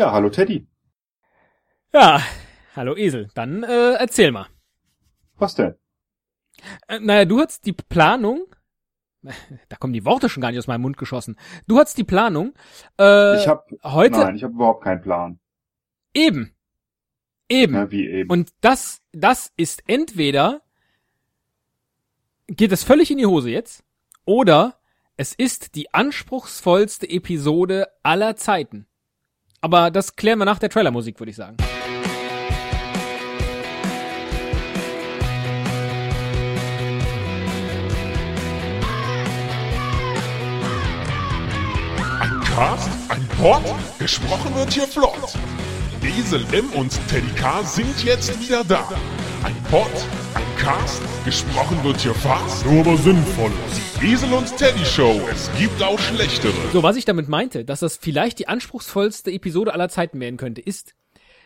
Ja, hallo Teddy. Ja, hallo Esel. Dann äh, erzähl mal. Was denn? Äh, naja, du hattest die Planung. Da kommen die Worte schon gar nicht aus meinem Mund geschossen. Du hattest die Planung. Äh, ich habe heute Nein, ich habe überhaupt keinen Plan. eben, eben. Ja, wie eben. Und das, das ist entweder geht es völlig in die Hose jetzt, oder es ist die anspruchsvollste Episode aller Zeiten. Aber das klären wir nach der Trailermusik, würde ich sagen. Ein Cast, ein Pod, gesprochen wird hier flott. Esel M und Teddy K sind jetzt wieder da. Ein Pod, ein Cast, gesprochen wird hier fast, nur aber sinnvoll. Die Esel und Teddy Show, es gibt auch schlechtere. So, was ich damit meinte, dass das vielleicht die anspruchsvollste Episode aller Zeiten werden könnte, ist,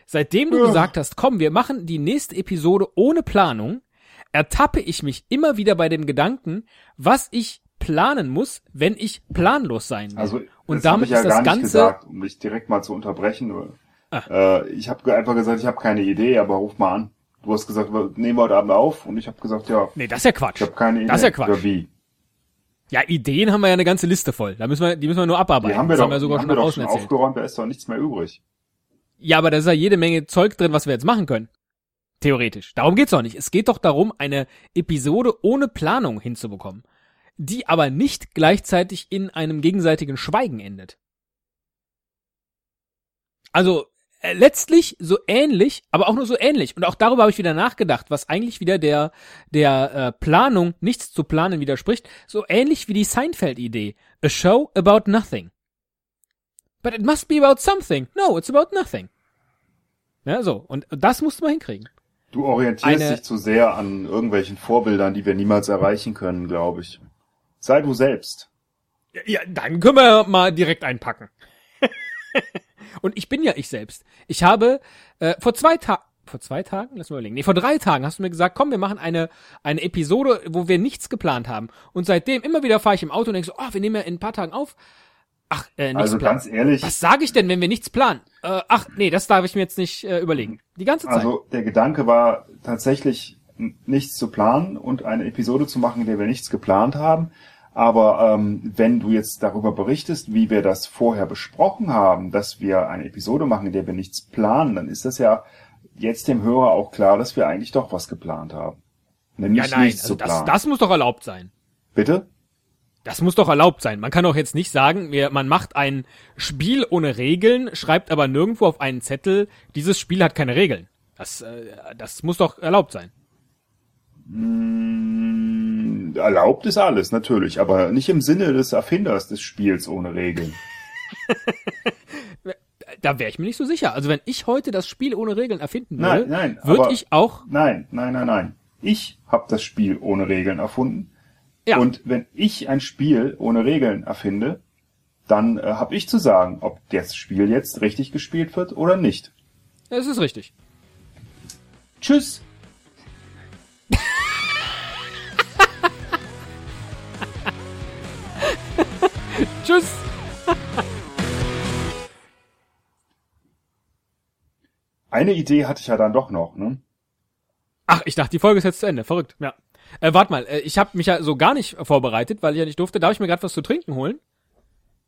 seitdem du Ja. gesagt hast, komm, wir machen die nächste Episode ohne Planung, ertappe ich mich immer wieder bei dem Gedanken, was ich planen muss, wenn ich planlos sein will. Also, Und damit ich ja ist das gar nicht Ganze- gesagt, um dich direkt mal zu unterbrechen. Äh, ich habe einfach gesagt, ich habe keine Idee, aber ruf mal an. Du hast gesagt, nehmen wir heute Abend auf und ich habe gesagt, ja, nee, das ist ja Quatsch. ich habe keine Idee. Das ist ja Quatsch. Oder wie? Ja, Ideen haben wir ja eine ganze Liste voll. Da müssen wir, die müssen wir nur abarbeiten. Die haben wir das doch, haben wir sogar die schon haben wir doch schon aufgeräumt, da ist doch nichts mehr übrig. Ja, aber da ist ja jede Menge Zeug drin, was wir jetzt machen können. Theoretisch. Darum geht's doch nicht. Es geht doch darum, eine Episode ohne Planung hinzubekommen, die aber nicht gleichzeitig in einem gegenseitigen Schweigen endet. Also letztlich so ähnlich, aber auch nur so ähnlich. Und auch darüber habe ich wieder nachgedacht, was eigentlich wieder der der äh, Planung nichts zu planen widerspricht. So ähnlich wie die Seinfeld-Idee: A show about nothing. But it must be about something. No, it's about nothing. Ja, so. Und das musst du mal hinkriegen. Du orientierst Eine- dich zu sehr an irgendwelchen Vorbildern, die wir niemals erreichen können, glaube ich. Sei du selbst. Ja, ja, dann können wir mal direkt einpacken. Und ich bin ja ich selbst. Ich habe äh, vor zwei Tagen, vor zwei Tagen, lass mal überlegen, nee, vor drei Tagen hast du mir gesagt, komm, wir machen eine eine Episode, wo wir nichts geplant haben. Und seitdem immer wieder fahre ich im Auto und denke so, oh, wir nehmen ja in ein paar Tagen auf. Ach, äh, nichts Also planen. ganz ehrlich, Was sage ich denn, wenn wir nichts planen? Äh, ach, nee, das darf ich mir jetzt nicht äh, überlegen. Die ganze Zeit. also der Gedanke war tatsächlich nichts zu planen und eine Episode zu machen, in der wir nichts geplant haben. Aber ähm, wenn du jetzt darüber berichtest, wie wir das vorher besprochen haben, dass wir eine Episode machen, in der wir nichts planen, dann ist das ja jetzt dem Hörer auch klar, dass wir eigentlich doch was geplant haben. Nämlich ja, nein, nichts also zu das, planen. das muss doch erlaubt sein. Bitte? Das muss doch erlaubt sein. Man kann doch jetzt nicht sagen, man macht ein Spiel ohne Regeln, schreibt aber nirgendwo auf einen Zettel, dieses Spiel hat keine Regeln. Das, äh, das muss doch erlaubt sein. Mm, Erlaubt ist alles, natürlich, aber nicht im Sinne des Erfinders des Spiels ohne Regeln. Da wäre ich mir nicht so sicher. Also wenn ich heute das Spiel ohne Regeln erfinden Nein, würde, nein, würde ich auch, Nein, nein, nein, nein. Ich habe das Spiel ohne Regeln erfunden. ja, Und wenn ich ein Spiel ohne Regeln erfinde, dann äh, habe ich zu sagen, ob das Spiel jetzt richtig gespielt wird oder nicht. das ist richtig. Tschüss. Tschüss! Eine Idee hatte ich ja dann doch noch, ne? Ach, ich dachte, die Folge ist jetzt zu Ende. Verrückt. Ja. Äh, warte mal, äh, ich habe mich ja so gar nicht vorbereitet, weil ich ja nicht durfte. Darf ich mir gerade was zu trinken holen?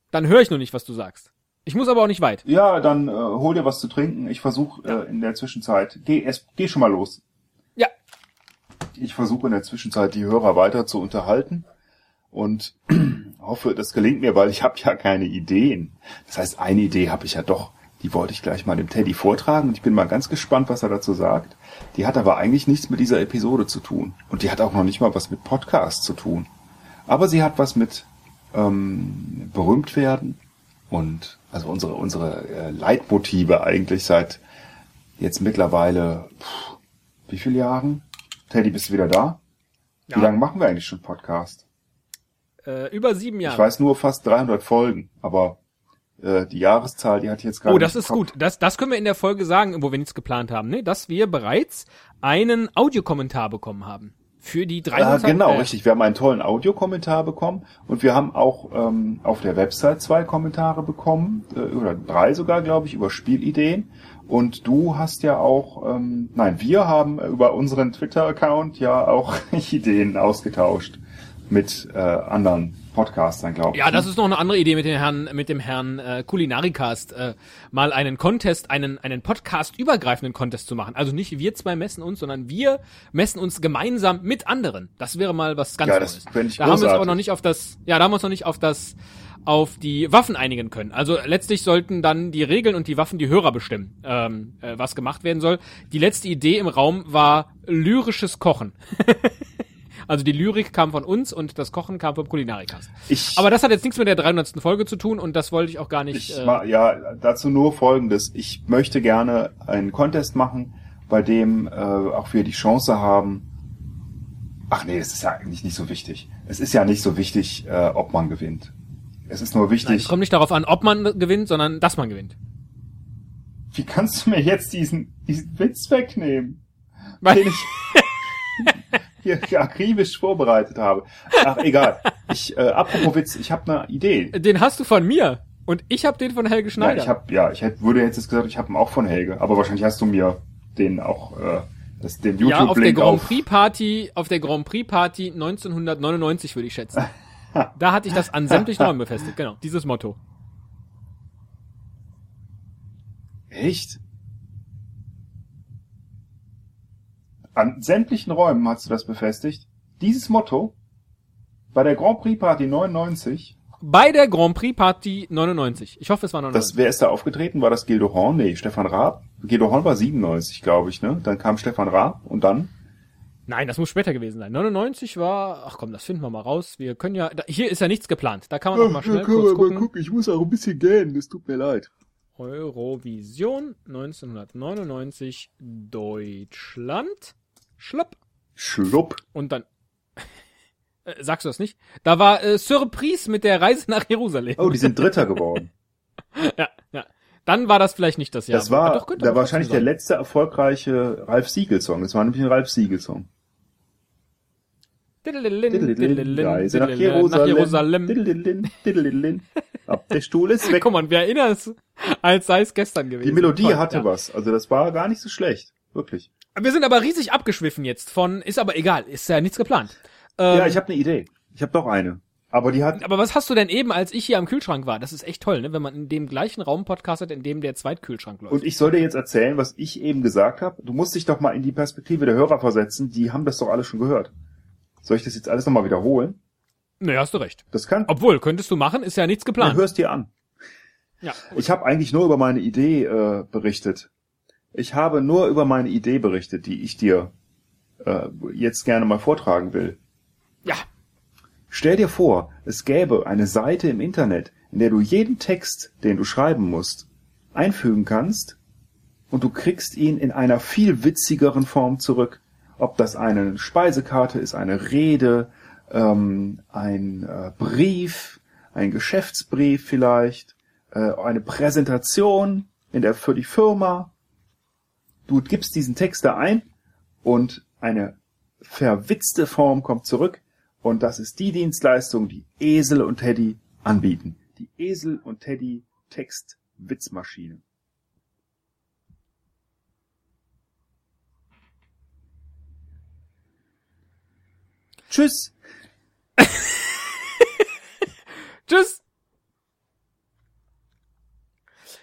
Dann höre ich nur nicht, was du sagst. Ich muss aber auch nicht weit. Ja, dann äh, hol dir was zu trinken. Ich versuche äh, in der Zwischenzeit. Geh, erst, geh schon mal los. Ja. Ich versuche in der Zwischenzeit die Hörer weiter zu unterhalten und hoffe, das gelingt mir, weil ich habe ja keine Ideen. Das heißt, eine Idee habe ich ja doch. Die wollte ich gleich mal dem Teddy vortragen und ich bin mal ganz gespannt, was er dazu sagt. Die hat aber eigentlich nichts mit dieser Episode zu tun und die hat auch noch nicht mal was mit Podcast zu tun. Aber sie hat was mit ähm, berühmt werden und also unsere unsere äh, Leitmotive eigentlich seit jetzt mittlerweile pff, wie viele Jahren? Teddy, bist du wieder da? Ja. Wie lange machen wir eigentlich schon Podcast? Äh, über sieben Jahre. Ich weiß nur fast 300 Folgen, aber äh, die Jahreszahl, die hatte ich jetzt gerade Oh, das ist gut. Das, das können wir in der Folge sagen, wo wir nichts geplant haben, ne? Dass wir bereits einen Audiokommentar bekommen haben. für die Ja, 300. genau, äh, richtig. Wir haben einen tollen Audiokommentar bekommen und wir haben auch ähm, auf der Website zwei Kommentare bekommen, äh, oder drei sogar, glaube ich, über Spielideen. Und du hast ja auch, ähm, nein, wir haben über unseren Twitter-Account ja auch Ideen ausgetauscht mit äh, anderen Podcastern, glaube ich. Ja, das ist noch eine andere Idee mit dem Herrn, mit dem Herrn äh, Kulinarikast, äh, mal einen Contest, einen, einen Podcast-übergreifenden Contest zu machen. Also nicht wir zwei messen uns, sondern wir messen uns gemeinsam mit anderen. Das wäre mal was ganz Ja, Neues. das ich da haben wir uns aber noch nicht auf das, ja, da haben wir uns noch nicht auf das, auf die Waffen einigen können. Also letztlich sollten dann die Regeln und die Waffen die Hörer bestimmen, ähm, äh, was gemacht werden soll. Die letzte Idee im Raum war lyrisches Kochen. Also die Lyrik kam von uns und das Kochen kam vom Kulinarikast. Ich, Aber das hat jetzt nichts mit der 300. Folge zu tun und das wollte ich auch gar nicht. ich äh, ma- ja, dazu nur Folgendes. Ich möchte gerne einen Contest machen, bei dem äh, auch wir die Chance haben. Ach nee, es ist ja eigentlich nicht so wichtig. Es ist ja nicht so wichtig, äh, ob man gewinnt. Es ist nur nein, es wichtig, kommt nicht darauf an, ob man gewinnt, sondern dass man gewinnt. wie kannst du mir jetzt diesen, diesen Witz wegnehmen, Weil, ich hier akribisch vorbereitet habe. Ach, egal. Ich, äh, apropos Witz, ich habe eine Idee. den hast du von mir und ich habe den von Helge Ja, Schneider. ich hab, ja, ich hätte, würde jetzt gesagt, ich habe ihn auch von Helge, aber wahrscheinlich hast du mir den auch, äh, das, den ja, auf der Grand auf. Prix Party, auf der Grand Prix Party 1999 würde ich schätzen. da hatte ich das an sämtlichen Räumen befestigt, genau, dieses Motto. Echt? An sämtlichen Räumen hast du das befestigt? Dieses Motto? Bei der Grand Prix Party 99? Bei der Grand Prix Party 99. Ich hoffe, es war 99. Das, wer ist da aufgetreten? War das Gildo Horn? Nee, Stefan Raab. Gildo Horn war 97, glaube ich, ne? Dann kam Stefan Raab und dann? Nein, das muss später gewesen sein. 99 war, ach komm, das finden wir mal raus. Wir können ja, da, hier ist ja nichts geplant. Da kann man auch mal schnell kurz gucken. ich muss auch ein bisschen gähnen, es tut mir leid. Eurovision 1999 Deutschland. Schlupp. Schlupp. Und dann. Äh, sagst du das nicht? Da war äh, Surprise mit der Reise nach Jerusalem. Oh, die sind Dritter geworden. Ja, ja. Dann war das vielleicht nicht das Jahr. Das war doch, da wahrscheinlich der letzte erfolgreiche Ralf Siegel-Song. Das war nämlich ein Ralf Siegel-Song. Reise nach Jerusalem. Ab der Stuhl ist weg. Guck mal, wir erinnern uns, als sei es gestern gewesen. Die Melodie hatte was. Also das war gar nicht so schlecht. Wirklich. Wir sind aber riesig abgeschwiffen jetzt von, ist aber egal, ist ja nichts geplant. Ähm, ja, ich habe eine Idee. Ich habe doch eine. Aber die hat. aber was hast du denn eben, als ich hier am Kühlschrank war? Das ist echt toll, ne? wenn man in dem gleichen Raum podcastet, in dem der Zweitkühlschrank läuft. Und ich soll dir jetzt erzählen, was ich eben gesagt habe. Du musst dich doch mal in die Perspektive der Hörer versetzen. Die haben das doch alle schon gehört. Soll ich das jetzt alles nochmal wiederholen? nee, hast du recht. Das kann. Obwohl, könntest du machen, ist ja nichts geplant. hörst dir an. Ja. Ich habe eigentlich nur über meine Idee äh, berichtet. Ich habe nur über meine Idee berichtet, die ich dir äh, jetzt gerne mal vortragen will. Ja. Stell dir vor, es gäbe eine Seite im Internet, in der du jeden Text, den du schreiben musst, einfügen kannst und du kriegst ihn in einer viel witzigeren Form zurück. Ob das eine Speisekarte ist, eine Rede, ähm, ein äh, Brief, ein Geschäftsbrief vielleicht, äh, eine Präsentation in der für die Firma. Du gibst diesen Text da ein und eine verwitzte Form kommt zurück und das ist die Dienstleistung, die Esel und Teddy anbieten. Die Esel und Teddy Textwitzmaschine. Tschüss. Tschüss.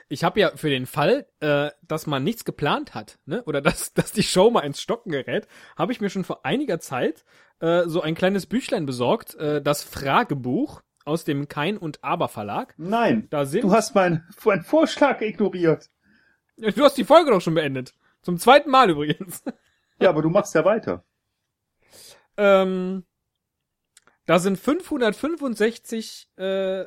Ich habe ja für den Fall, äh, dass man nichts geplant hat, ne, oder dass, dass die Show mal ins Stocken gerät, habe ich mir schon vor einiger Zeit äh, so ein kleines Büchlein besorgt, äh, das Fragebuch aus dem Kein und Aber Verlag. Nein, Da sind du hast meinen meinen Vorschlag ignoriert. Du hast die Folge doch schon beendet. Zum zweiten Mal übrigens. Ja, aber du machst ja weiter. ähm, da sind 565 äh,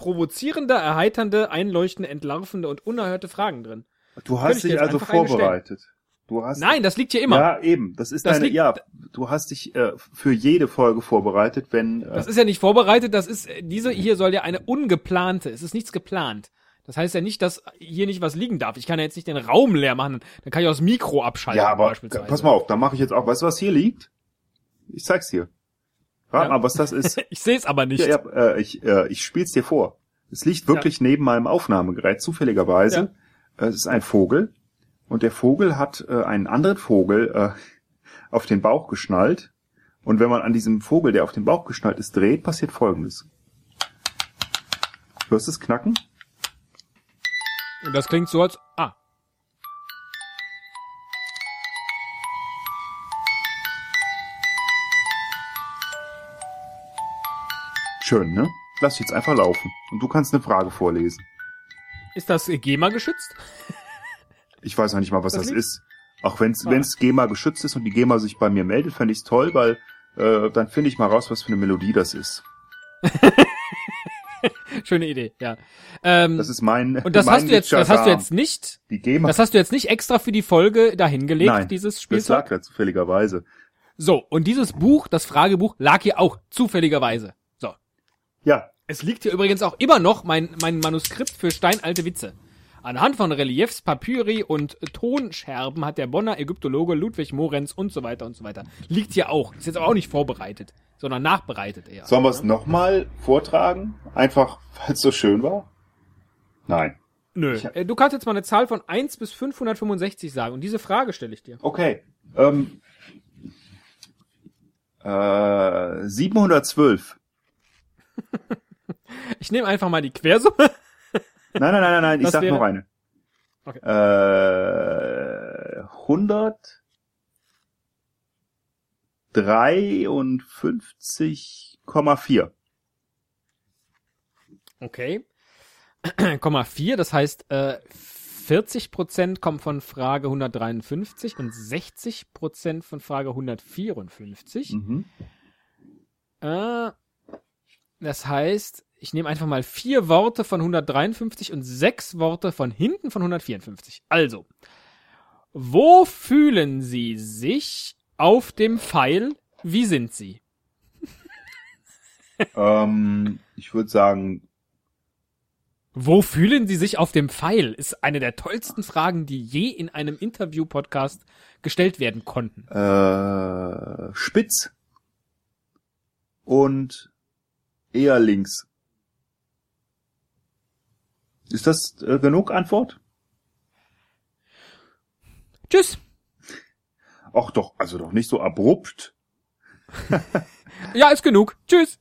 provozierende, erheiternde, einleuchtende, entlarvende und unerhörte Fragen drin. Du hast ich dich also vorbereitet. Du hast Nein, das liegt hier immer. Ja, eben. Das ist Das deine. liegt- ja, du hast dich äh, für jede Folge vorbereitet, wenn. Äh, Das ist ja nicht vorbereitet, das ist, diese hier soll ja eine ungeplante, es ist nichts geplant. Das heißt ja nicht, dass hier nicht was liegen darf. Ich kann ja jetzt nicht den Raum leer machen, dann kann ich auch das Mikro abschalten. ja, aber beispielsweise. pass mal auf, da mache ich jetzt auch. Weißt du, was hier liegt? Ich zeig's dir. Rat Ja. mal, was das ist. Ich sehe es aber nicht. Ja, ja, äh, ich, äh, ich spiel's dir vor. Es liegt wirklich neben meinem Aufnahmegerät, zufälligerweise. Äh, Es ist ein Vogel. Und der Vogel hat äh, einen anderen Vogel äh, auf den Bauch geschnallt. Und wenn man an diesem Vogel, der auf den Bauch geschnallt ist, dreht, passiert folgendes. Hörst du es knacken? Und das klingt so als, Schön, ne? Lass ich jetzt einfach laufen. Und du kannst eine Frage vorlesen. ist das GEMA geschützt? Ich weiß noch nicht mal, was Das das, ist. Auch wenn's Ah. wenn's GEMA geschützt ist und die GEMA sich bei mir meldet, fände ich's toll, weil äh, dann finde ich mal raus, was für eine Melodie das ist. Schöne Idee, ja. Ähm, Das ist mein und das mein hast du jetzt, das hast du jetzt nicht, die GEMA. das hast du jetzt nicht extra für die Folge dahingelegt, Nein, dieses das Spielzeug? lag da zufälligerweise. So, und dieses Buch, das Fragebuch, lag hier auch zufälligerweise. Ja, Es liegt hier übrigens auch immer noch mein, mein Manuskript für steinalte Witze. Anhand von Reliefs, Papyri und Tonscherben hat der Bonner Ägyptologe Ludwig Morenz und so weiter und so weiter. Liegt hier auch. Ist jetzt aber auch nicht vorbereitet, sondern nachbereitet eher. sollen wir es nochmal vortragen? Einfach, weil es so schön war? Nein. Nö. Ich Äh, Du kannst jetzt mal eine Zahl von 1 bis 565 sagen und diese Frage stelle ich dir. Okay. Ähm, äh, 712. Ich nehme einfach mal die Quersumme. Nein, nein, nein, nein, nein, ich sag wäre- noch eine. Okay. Äh, 153,4. Okay. Komma 4, das heißt, äh, 40% kommen von Frage 153 und 60% von Frage 154. Mhm. Äh, das heißt, ich nehme einfach mal vier Worte von 153 und sechs Worte von hinten von 154. Also, wo fühlen Sie sich auf dem Pfeil? Wie sind Sie? ähm, ich würde sagen, Wo fühlen Sie sich auf dem Pfeil? Ist eine der tollsten Fragen, die je in einem Interview-Podcast gestellt werden konnten. äh, spitz und eher links. Ist das äh, genug Antwort? Tschüss. Ach doch, also doch nicht so abrupt. Ja, ist genug. Tschüss.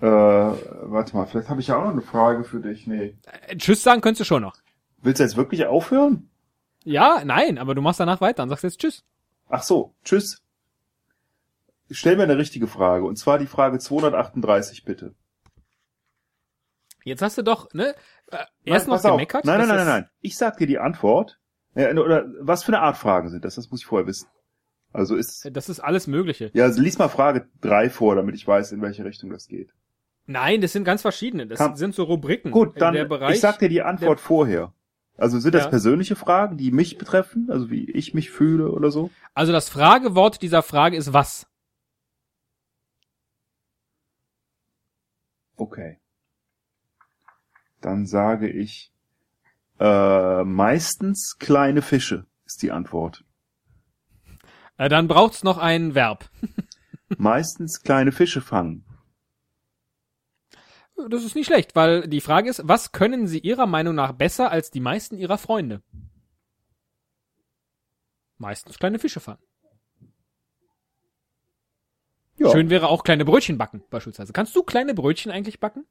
Äh, warte mal, vielleicht habe ich ja auch noch eine Frage für dich. Nee. Äh, Tschüss sagen könntest du schon noch. Willst du jetzt wirklich aufhören? Ja, nein, aber du machst danach weiter und sagst jetzt Tschüss. Ach so, tschüss. Stell mir eine richtige Frage, und zwar die Frage 238, bitte. Jetzt hast du doch, ne? Äh, erst noch pass auf. gemeckert. Nein, nein, nein, nein, nein. Ich sag dir die Antwort. Oder was für eine Art Fragen sind das? Das muss ich vorher wissen. Also ist, Das ist alles Mögliche. ja, also lies mal Frage 3 vor, damit ich weiß, in welche Richtung das geht. Nein, das sind ganz verschiedene. Das Kam- sind so Rubriken. Gut, dann, der Bereich, ich sag dir die Antwort vorher. Also sind das Ja. persönliche Fragen, die mich betreffen? Also wie ich mich fühle oder so? Also das Fragewort dieser Frage ist was? Okay. Dann sage ich, äh, meistens kleine Fische ist die Antwort. Äh, dann braucht's noch ein Verb. meistens kleine Fische fangen. Das ist nicht schlecht, weil die Frage ist, was können Sie Ihrer Meinung nach besser als die meisten Ihrer Freunde? Meistens kleine Fische fangen. Ja. Schön wäre auch kleine Brötchen backen, beispielsweise. Kannst du kleine Brötchen eigentlich backen?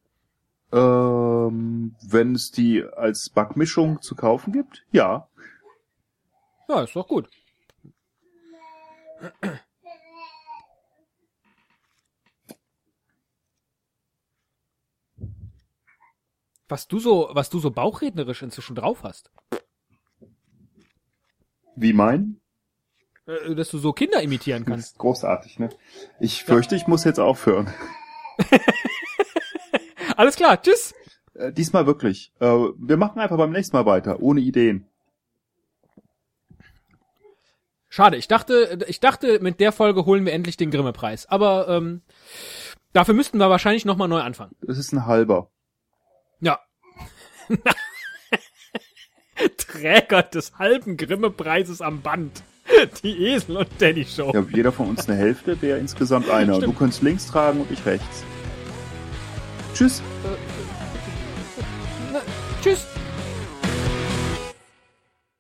Ähm, wenn es die als Backmischung zu kaufen gibt? Ja. Ja, ist doch gut. Was du so, was du so bauchrednerisch inzwischen drauf hast. Wie mein? Äh, dass du so Kinder imitieren Das kannst. ist großartig, ne? Ich fürchte, ich muss jetzt aufhören. Alles klar, tschüss. Äh, diesmal wirklich. Äh, wir machen einfach beim nächsten Mal weiter, ohne Ideen. Schade, ich dachte, ich dachte, mit der Folge holen wir endlich den Grimme-Preis. Aber ähm, dafür müssten wir wahrscheinlich nochmal neu anfangen. Das ist ein halber. Ja. Träger des halben Grimme-Preises am Band. Die Esel und Danny Show. Ja, jeder von uns eine Hälfte wäre insgesamt einer. Du könntest links tragen und ich rechts. Tschüss. Tschüss.